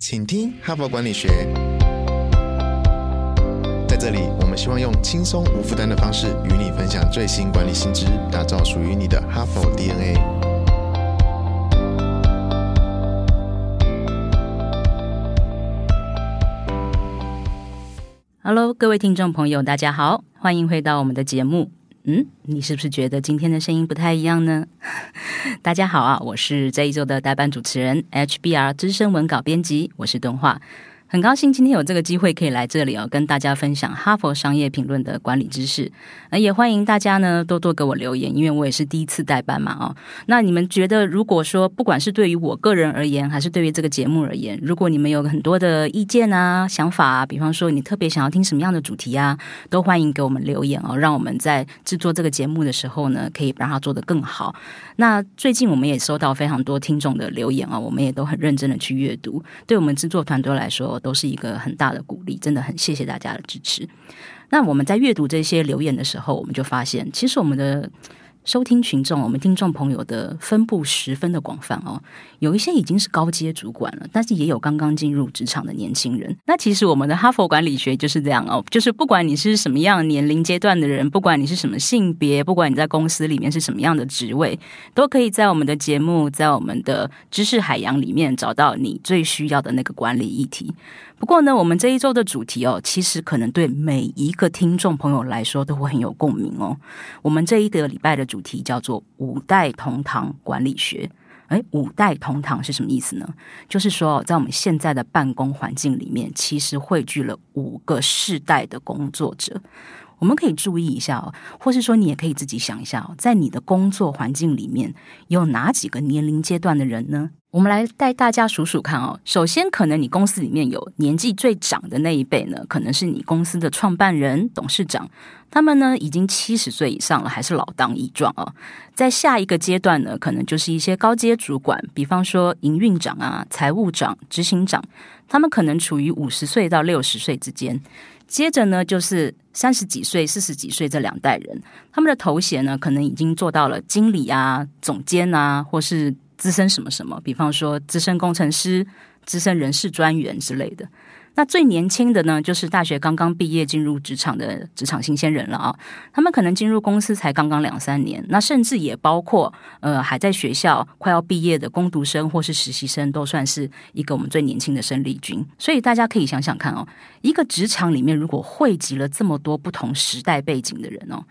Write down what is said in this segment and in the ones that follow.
请听哈佛管理学。在这里，我们希望用轻松无负担的方式与你分享最新管理新知，打造属于你的哈佛 DNA。Hello，各位听众朋友，大家好，欢迎回到我们的节目。嗯，你是不是觉得今天的声音不太一样呢？大家好啊，我是这一周的代班主持人 HBR 资深文稿编辑，我是动画。很高兴今天有这个机会可以来这里哦，跟大家分享哈佛商业评论的管理知识。呃，也欢迎大家呢多多给我留言，因为我也是第一次代班嘛哦。那你们觉得，如果说不管是对于我个人而言，还是对于这个节目而言，如果你们有很多的意见啊、想法啊，比方说你特别想要听什么样的主题啊，都欢迎给我们留言哦，让我们在制作这个节目的时候呢，可以让它做得更好。那最近我们也收到非常多听众的留言啊，我们也都很认真的去阅读，对我们制作团队来说。都是一个很大的鼓励，真的很谢谢大家的支持。那我们在阅读这些留言的时候，我们就发现，其实我们的。收听群众，我们听众朋友的分布十分的广泛哦，有一些已经是高阶主管了，但是也有刚刚进入职场的年轻人。那其实我们的哈佛管理学就是这样哦，就是不管你是什么样年龄阶段的人，不管你是什么性别，不管你在公司里面是什么样的职位，都可以在我们的节目，在我们的知识海洋里面找到你最需要的那个管理议题。不过呢，我们这一周的主题哦，其实可能对每一个听众朋友来说都会很有共鸣哦。我们这一个礼拜的主题叫做“五代同堂管理学”。哎，五代同堂是什么意思呢？就是说，在我们现在的办公环境里面，其实汇聚了五个世代的工作者。我们可以注意一下哦，或是说你也可以自己想一下哦，在你的工作环境里面有哪几个年龄阶段的人呢？我们来带大家数数看哦。首先，可能你公司里面有年纪最长的那一辈呢，可能是你公司的创办人、董事长，他们呢已经七十岁以上了，还是老当益壮哦。在下一个阶段呢，可能就是一些高阶主管，比方说营运长啊、财务长、执行长，他们可能处于五十岁到六十岁之间。接着呢，就是三十几岁、四十几岁这两代人，他们的头衔呢，可能已经做到了经理啊、总监啊，或是。资深什么什么，比方说资深工程师、资深人事专员之类的。那最年轻的呢，就是大学刚刚毕业进入职场的职场新鲜人了啊。他们可能进入公司才刚刚两三年，那甚至也包括呃还在学校快要毕业的工读生或是实习生，都算是一个我们最年轻的生力军。所以大家可以想想看哦，一个职场里面如果汇集了这么多不同时代背景的人哦。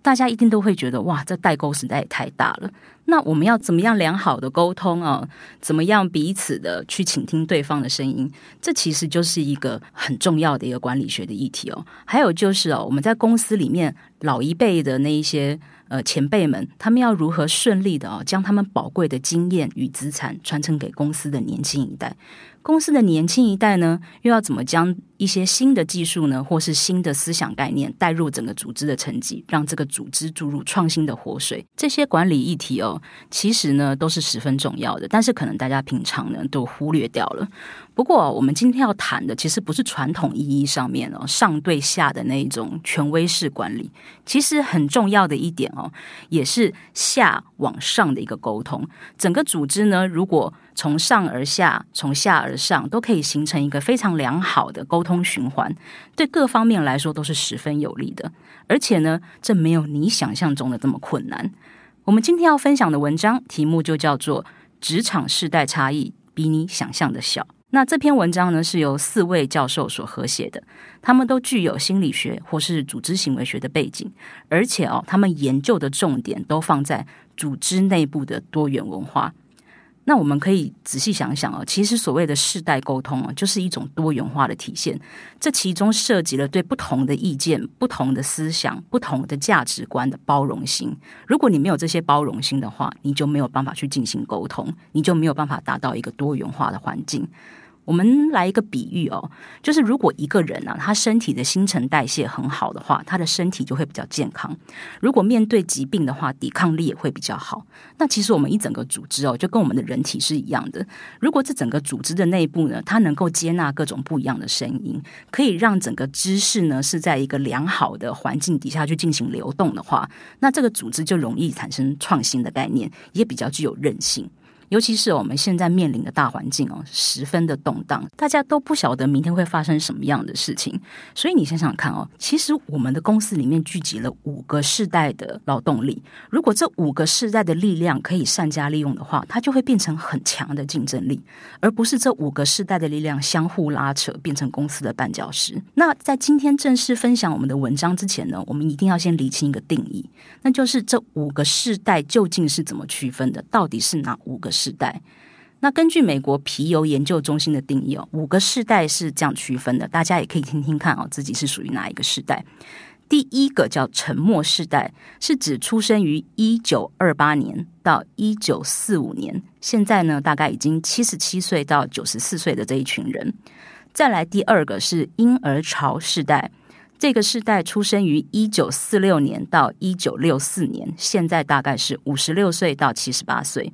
大家一定都会觉得哇，这代沟实在也太大了。那我们要怎么样良好的沟通啊？怎么样彼此的去倾听对方的声音？这其实就是一个很重要的一个管理学的议题哦。还有就是哦，我们在公司里面老一辈的那一些呃前辈们，他们要如何顺利的哦，将他们宝贵的经验与资产传承给公司的年轻一代？公司的年轻一代呢，又要怎么将一些新的技术呢，或是新的思想概念带入整个组织的层级，让这个组织注入创新的活水？这些管理议题哦，其实呢都是十分重要的，但是可能大家平常呢都忽略掉了。不过，我们今天要谈的其实不是传统意义上面哦上对下的那一种权威式管理，其实很重要的一点哦，也是下往上的一个沟通。整个组织呢，如果从上而下，从下而上，都可以形成一个非常良好的沟通循环，对各方面来说都是十分有利的。而且呢，这没有你想象中的这么困难。我们今天要分享的文章题目就叫做《职场世代差异比你想象的小》。那这篇文章呢，是由四位教授所合写的，他们都具有心理学或是组织行为学的背景，而且哦，他们研究的重点都放在组织内部的多元文化。那我们可以仔细想想哦，其实所谓的世代沟通啊，就是一种多元化的体现。这其中涉及了对不同的意见、不同的思想、不同的价值观的包容心。如果你没有这些包容心的话，你就没有办法去进行沟通，你就没有办法达到一个多元化的环境。我们来一个比喻哦，就是如果一个人啊，他身体的新陈代谢很好的话，他的身体就会比较健康。如果面对疾病的话，抵抗力也会比较好。那其实我们一整个组织哦，就跟我们的人体是一样的。如果这整个组织的内部呢，它能够接纳各种不一样的声音，可以让整个知识呢是在一个良好的环境底下去进行流动的话，那这个组织就容易产生创新的概念，也比较具有韧性。尤其是我们现在面临的大环境哦，十分的动荡，大家都不晓得明天会发生什么样的事情。所以你想想看哦，其实我们的公司里面聚集了五个世代的劳动力，如果这五个世代的力量可以善加利用的话，它就会变成很强的竞争力，而不是这五个世代的力量相互拉扯，变成公司的绊脚石。那在今天正式分享我们的文章之前呢，我们一定要先理清一个定义，那就是这五个世代究竟是怎么区分的？到底是哪五个？世代，那根据美国皮尤研究中心的定义哦，五个世代是这样区分的，大家也可以听听看哦，自己是属于哪一个世代。第一个叫沉默世代，是指出生于一九二八年到一九四五年，现在呢大概已经七十七岁到九十四岁的这一群人。再来第二个是婴儿潮世代，这个世代出生于一九四六年到一九六四年，现在大概是五十六岁到七十八岁。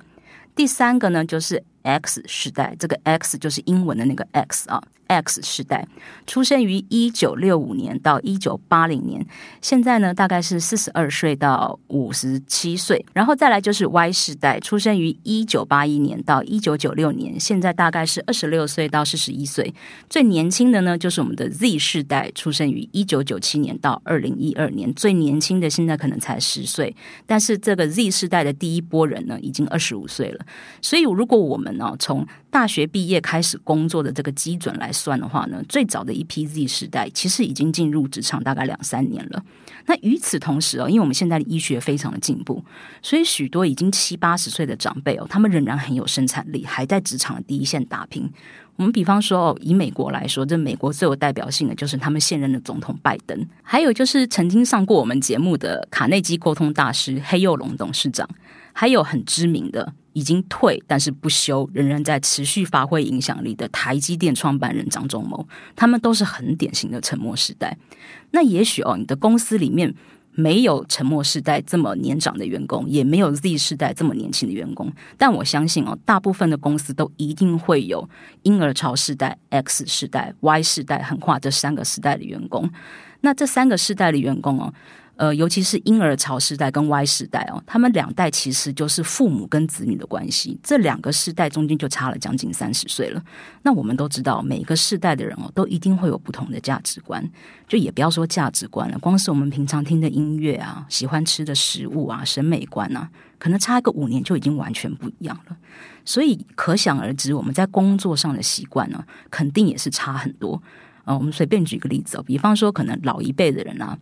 第三个呢，就是 X 时代，这个 X 就是英文的那个 X 啊。X 世代出生于一九六五年到一九八零年，现在呢大概是四十二岁到五十七岁，然后再来就是 Y 世代，出生于一九八一年到一九九六年，现在大概是二十六岁到四十一岁。最年轻的呢就是我们的 Z 世代，出生于一九九七年到二零一二年，最年轻的现在可能才十岁，但是这个 Z 世代的第一波人呢已经二十五岁了。所以如果我们呢从大学毕业开始工作的这个基准来算的话呢，最早的一批 Z 时代其实已经进入职场大概两三年了。那与此同时哦，因为我们现在的医学非常的进步，所以许多已经七八十岁的长辈哦，他们仍然很有生产力，还在职场的第一线打拼。我们比方说哦，以美国来说，这美国最有代表性的就是他们现任的总统拜登，还有就是曾经上过我们节目的卡内基沟通大师黑幼龙董事长，还有很知名的。已经退但是不休，仍然在持续发挥影响力的台积电创办人张忠谋，他们都是很典型的沉默时代。那也许哦，你的公司里面没有沉默时代这么年长的员工，也没有 Z 世代这么年轻的员工，但我相信哦，大部分的公司都一定会有婴儿潮世代、X 世代、Y 世代横跨这三个时代的员工。那这三个世代的员工哦。呃，尤其是婴儿潮时代跟 Y 时代哦，他们两代其实就是父母跟子女的关系，这两个世代中间就差了将近三十岁了。那我们都知道，每一个世代的人哦，都一定会有不同的价值观，就也不要说价值观了，光是我们平常听的音乐啊，喜欢吃的食物啊，审美观啊，可能差一个五年就已经完全不一样了。所以可想而知，我们在工作上的习惯呢，肯定也是差很多。呃，我们随便举个例子哦，比方说，可能老一辈的人啊。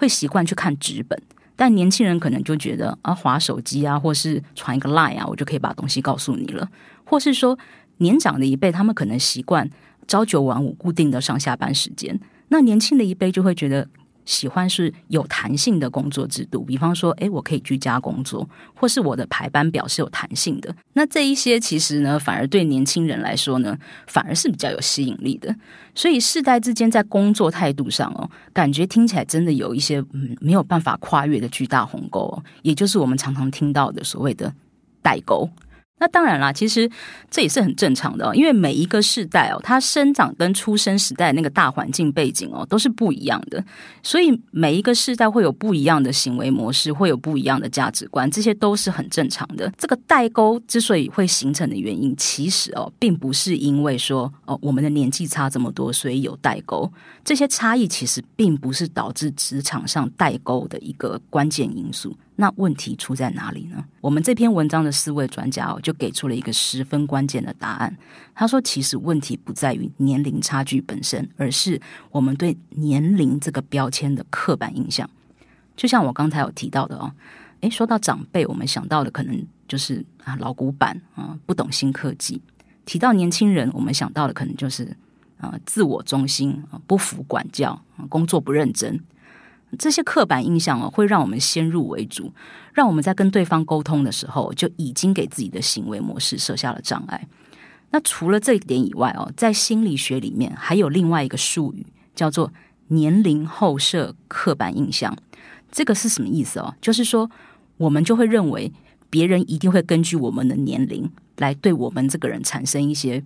会习惯去看纸本，但年轻人可能就觉得啊，划手机啊，或是传一个 line 啊，我就可以把东西告诉你了。或是说，年长的一辈，他们可能习惯朝九晚五固定的上下班时间，那年轻的一辈就会觉得。喜欢是有弹性的工作制度，比方说，诶，我可以居家工作，或是我的排班表是有弹性的。那这一些其实呢，反而对年轻人来说呢，反而是比较有吸引力的。所以世代之间在工作态度上哦，感觉听起来真的有一些嗯没有办法跨越的巨大鸿沟哦，也就是我们常常听到的所谓的代沟。那当然啦，其实这也是很正常的，因为每一个世代哦，它生长跟出生时代那个大环境背景哦，都是不一样的，所以每一个世代会有不一样的行为模式，会有不一样的价值观，这些都是很正常的。这个代沟之所以会形成的原因，其实哦，并不是因为说哦，我们的年纪差这么多，所以有代沟。这些差异其实并不是导致职场上代沟的一个关键因素。那问题出在哪里呢？我们这篇文章的四位专家哦，就给出了一个十分关键的答案。他说，其实问题不在于年龄差距本身，而是我们对年龄这个标签的刻板印象。就像我刚才有提到的哦，诶，说到长辈，我们想到的可能就是啊老古板啊，不懂新科技；提到年轻人，我们想到的可能就是啊自我中心啊，不服管教，啊工作不认真。这些刻板印象哦，会让我们先入为主，让我们在跟对方沟通的时候，就已经给自己的行为模式设下了障碍。那除了这一点以外哦，在心理学里面还有另外一个术语，叫做年龄后设刻板印象。这个是什么意思哦？就是说，我们就会认为别人一定会根据我们的年龄来对我们这个人产生一些。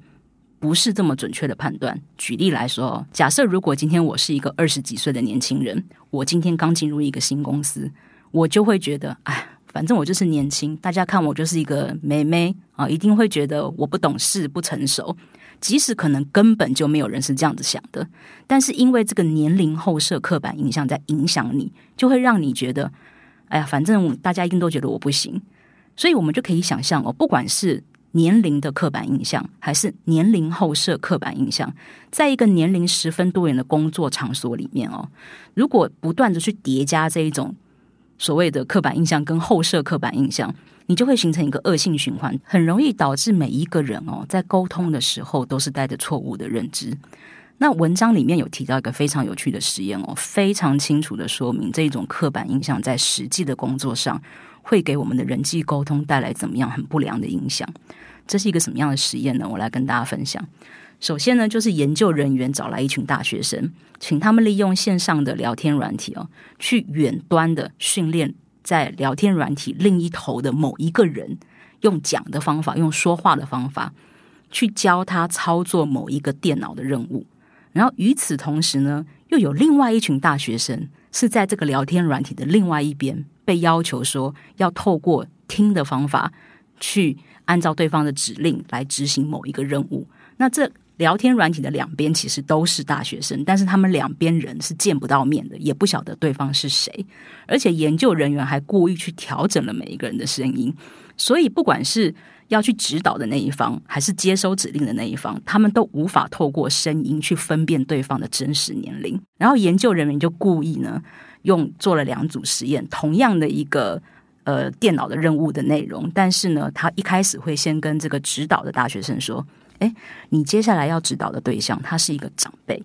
不是这么准确的判断。举例来说，假设如果今天我是一个二十几岁的年轻人，我今天刚进入一个新公司，我就会觉得，哎，反正我就是年轻，大家看我就是一个妹妹啊，一定会觉得我不懂事、不成熟。即使可能根本就没有人是这样子想的，但是因为这个年龄后设刻板印象在影响你，就会让你觉得，哎呀，反正大家一定都觉得我不行。所以我们就可以想象哦，不管是年龄的刻板印象，还是年龄后设刻板印象，在一个年龄十分多元的工作场所里面哦，如果不断的去叠加这一种所谓的刻板印象跟后设刻板印象。你就会形成一个恶性循环，很容易导致每一个人哦，在沟通的时候都是带着错误的认知。那文章里面有提到一个非常有趣的实验哦，非常清楚的说明这种刻板印象在实际的工作上会给我们的人际沟通带来怎么样很不良的影响。这是一个什么样的实验呢？我来跟大家分享。首先呢，就是研究人员找来一群大学生，请他们利用线上的聊天软体哦，去远端的训练。在聊天软体另一头的某一个人，用讲的方法，用说话的方法，去教他操作某一个电脑的任务。然后与此同时呢，又有另外一群大学生是在这个聊天软体的另外一边，被要求说要透过听的方法，去按照对方的指令来执行某一个任务。那这。聊天软体的两边其实都是大学生，但是他们两边人是见不到面的，也不晓得对方是谁。而且研究人员还故意去调整了每一个人的声音，所以不管是要去指导的那一方，还是接收指令的那一方，他们都无法透过声音去分辨对方的真实年龄。然后研究人员就故意呢，用做了两组实验，同样的一个呃电脑的任务的内容，但是呢，他一开始会先跟这个指导的大学生说。哎，你接下来要指导的对象，他是一个长辈。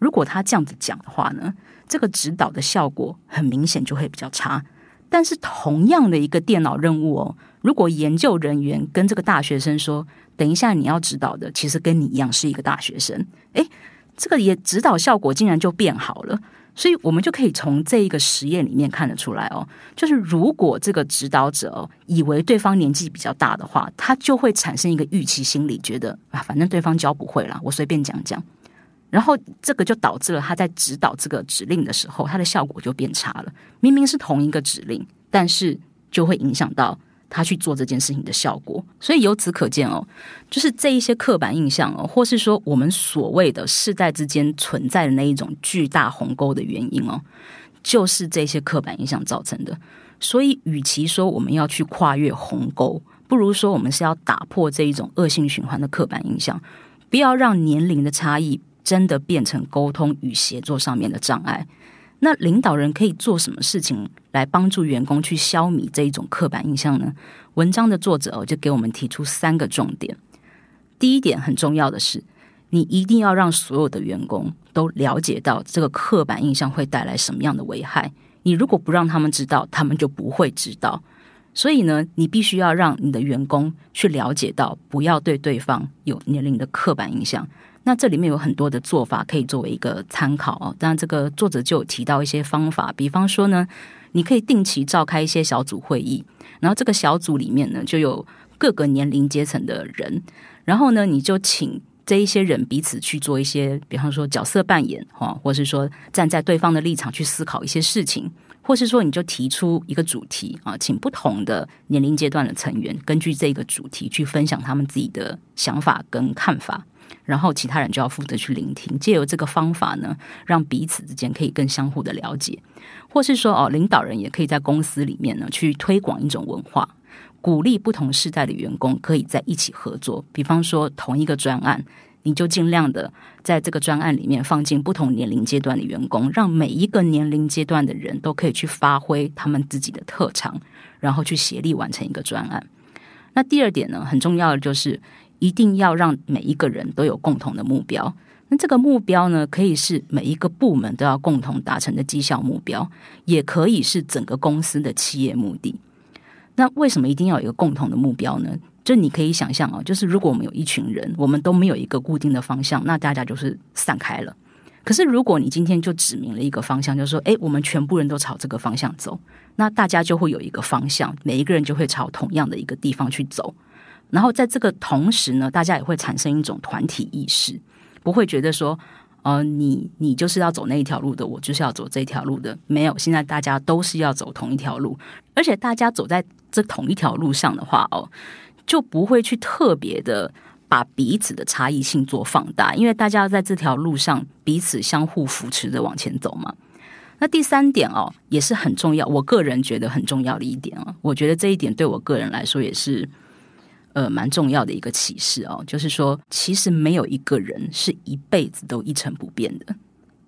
如果他这样子讲的话呢，这个指导的效果很明显就会比较差。但是同样的一个电脑任务哦，如果研究人员跟这个大学生说，等一下你要指导的，其实跟你一样是一个大学生，哎，这个也指导效果竟然就变好了。所以我们就可以从这一个实验里面看得出来哦，就是如果这个指导者以为对方年纪比较大的话，他就会产生一个预期心理，觉得啊，反正对方教不会了，我随便讲讲。然后这个就导致了他在指导这个指令的时候，他的效果就变差了。明明是同一个指令，但是就会影响到。他去做这件事情的效果，所以由此可见哦，就是这一些刻板印象哦，或是说我们所谓的世代之间存在的那一种巨大鸿沟的原因哦，就是这些刻板印象造成的。所以，与其说我们要去跨越鸿沟，不如说我们是要打破这一种恶性循环的刻板印象，不要让年龄的差异真的变成沟通与协作上面的障碍。那领导人可以做什么事情来帮助员工去消弭这一种刻板印象呢？文章的作者就给我们提出三个重点。第一点很重要的是，你一定要让所有的员工都了解到这个刻板印象会带来什么样的危害。你如果不让他们知道，他们就不会知道。所以呢，你必须要让你的员工去了解到，不要对对方有年龄的刻板印象。那这里面有很多的做法可以作为一个参考哦。当然，这个作者就有提到一些方法，比方说呢，你可以定期召开一些小组会议，然后这个小组里面呢就有各个年龄阶层的人，然后呢你就请这一些人彼此去做一些，比方说角色扮演哈，或是说站在对方的立场去思考一些事情，或是说你就提出一个主题啊，请不同的年龄阶段的成员根据这个主题去分享他们自己的想法跟看法。然后其他人就要负责去聆听，借由这个方法呢，让彼此之间可以更相互的了解，或是说哦，领导人也可以在公司里面呢去推广一种文化，鼓励不同世代的员工可以在一起合作。比方说同一个专案，你就尽量的在这个专案里面放进不同年龄阶段的员工，让每一个年龄阶段的人都可以去发挥他们自己的特长，然后去协力完成一个专案。那第二点呢，很重要的就是。一定要让每一个人都有共同的目标。那这个目标呢，可以是每一个部门都要共同达成的绩效目标，也可以是整个公司的企业目的。那为什么一定要有一个共同的目标呢？就你可以想象啊，就是如果我们有一群人，我们都没有一个固定的方向，那大家就是散开了。可是如果你今天就指明了一个方向，就是说，诶，我们全部人都朝这个方向走，那大家就会有一个方向，每一个人就会朝同样的一个地方去走。然后在这个同时呢，大家也会产生一种团体意识，不会觉得说呃，你你就是要走那一条路的，我就是要走这条路的。没有，现在大家都是要走同一条路，而且大家走在这同一条路上的话，哦，就不会去特别的把彼此的差异性做放大，因为大家要在这条路上彼此相互扶持着往前走嘛。那第三点哦，也是很重要，我个人觉得很重要的一点哦，我觉得这一点对我个人来说也是。呃，蛮重要的一个启示哦，就是说，其实没有一个人是一辈子都一成不变的。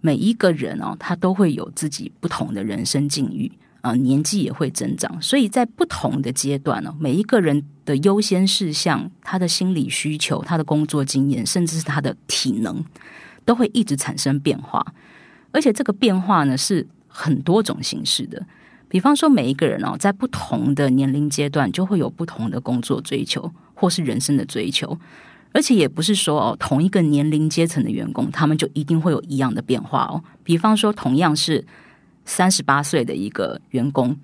每一个人哦，他都会有自己不同的人生境遇啊，年纪也会增长，所以在不同的阶段呢，每一个人的优先事项、他的心理需求、他的工作经验，甚至是他的体能，都会一直产生变化。而且这个变化呢，是很多种形式的。比方说，每一个人哦，在不同的年龄阶段，就会有不同的工作追求，或是人生的追求。而且也不是说哦，同一个年龄阶层的员工，他们就一定会有一样的变化哦。比方说，同样是三十八岁的一个员工，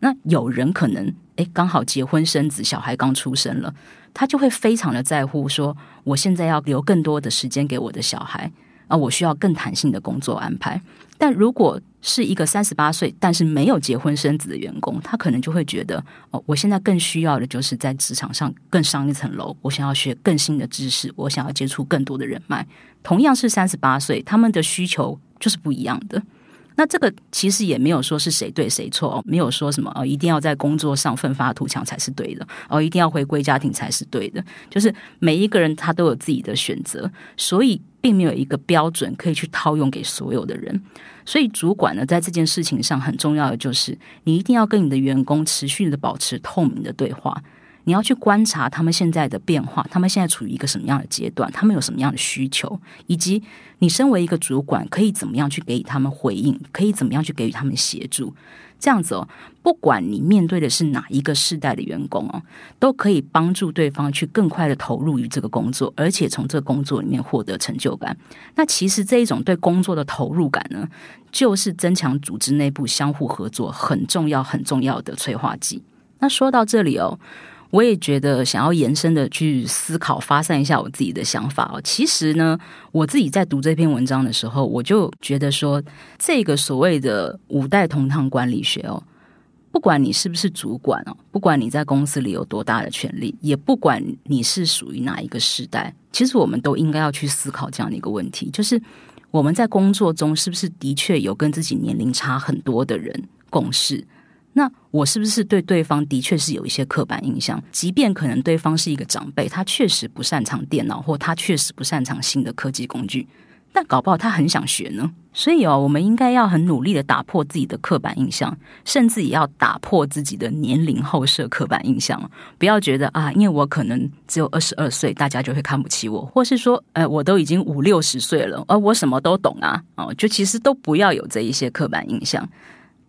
那有人可能诶刚好结婚生子，小孩刚出生了，他就会非常的在乎，说我现在要留更多的时间给我的小孩啊，我需要更弹性的工作安排。但如果是一个三十八岁但是没有结婚生子的员工，他可能就会觉得哦，我现在更需要的就是在职场上更上一层楼，我想要学更新的知识，我想要接触更多的人脉。同样是三十八岁，他们的需求就是不一样的。那这个其实也没有说是谁对谁错，没有说什么哦，一定要在工作上奋发图强才是对的，哦，一定要回归家庭才是对的。就是每一个人他都有自己的选择，所以并没有一个标准可以去套用给所有的人。所以，主管呢，在这件事情上很重要的就是，你一定要跟你的员工持续的保持透明的对话。你要去观察他们现在的变化，他们现在处于一个什么样的阶段，他们有什么样的需求，以及你身为一个主管，可以怎么样去给予他们回应，可以怎么样去给予他们协助。这样子哦，不管你面对的是哪一个世代的员工哦，都可以帮助对方去更快的投入于这个工作，而且从这个工作里面获得成就感。那其实这一种对工作的投入感呢，就是增强组织内部相互合作很重要、很重要的催化剂。那说到这里哦。我也觉得想要延伸的去思考、发散一下我自己的想法哦。其实呢，我自己在读这篇文章的时候，我就觉得说，这个所谓的五代同堂管理学哦，不管你是不是主管哦，不管你在公司里有多大的权利，也不管你是属于哪一个时代，其实我们都应该要去思考这样的一个问题：，就是我们在工作中是不是的确有跟自己年龄差很多的人共事？那我是不是对对方的确是有一些刻板印象？即便可能对方是一个长辈，他确实不擅长电脑，或他确实不擅长新的科技工具，但搞不好他很想学呢。所以哦，我们应该要很努力的打破自己的刻板印象，甚至也要打破自己的年龄后设刻板印象。不要觉得啊，因为我可能只有二十二岁，大家就会看不起我，或是说，呃，我都已经五六十岁了，而我什么都懂啊，哦，就其实都不要有这一些刻板印象。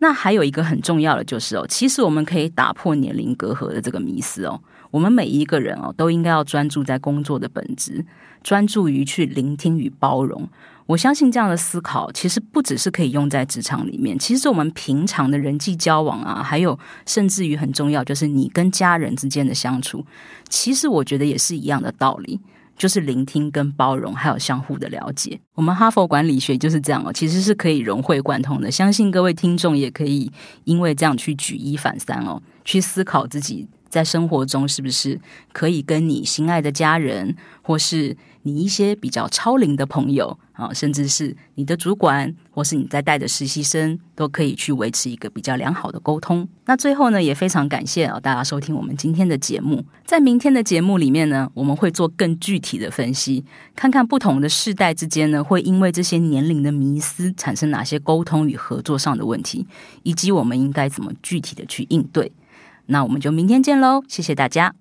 那还有一个很重要的就是哦，其实我们可以打破年龄隔阂的这个迷思哦。我们每一个人哦，都应该要专注在工作的本质，专注于去聆听与包容。我相信这样的思考，其实不只是可以用在职场里面，其实我们平常的人际交往啊，还有甚至于很重要，就是你跟家人之间的相处，其实我觉得也是一样的道理。就是聆听跟包容，还有相互的了解。我们哈佛管理学就是这样哦，其实是可以融会贯通的。相信各位听众也可以因为这样去举一反三哦，去思考自己在生活中是不是可以跟你心爱的家人，或是。你一些比较超龄的朋友啊，甚至是你的主管，或是你在带的实习生，都可以去维持一个比较良好的沟通。那最后呢，也非常感谢啊大家收听我们今天的节目。在明天的节目里面呢，我们会做更具体的分析，看看不同的世代之间呢，会因为这些年龄的迷思产生哪些沟通与合作上的问题，以及我们应该怎么具体的去应对。那我们就明天见喽，谢谢大家。